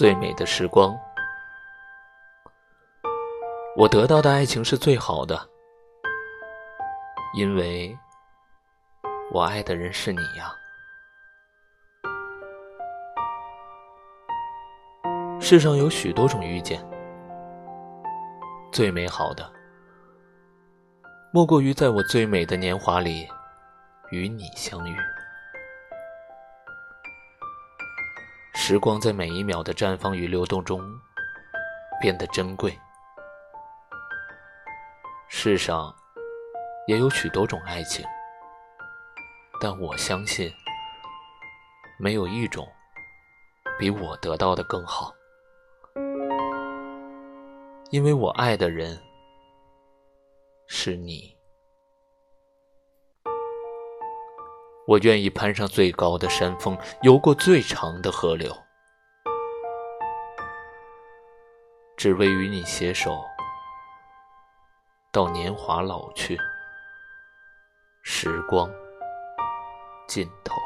最美的时光，我得到的爱情是最好的，因为我爱的人是你呀。世上有许多种遇见，最美好的，莫过于在我最美的年华里与你相遇。时光在每一秒的绽放与流动中变得珍贵。世上也有许多种爱情，但我相信，没有一种比我得到的更好，因为我爱的人是你。我愿意攀上最高的山峰，游过最长的河流，只为与你携手到年华老去，时光尽头。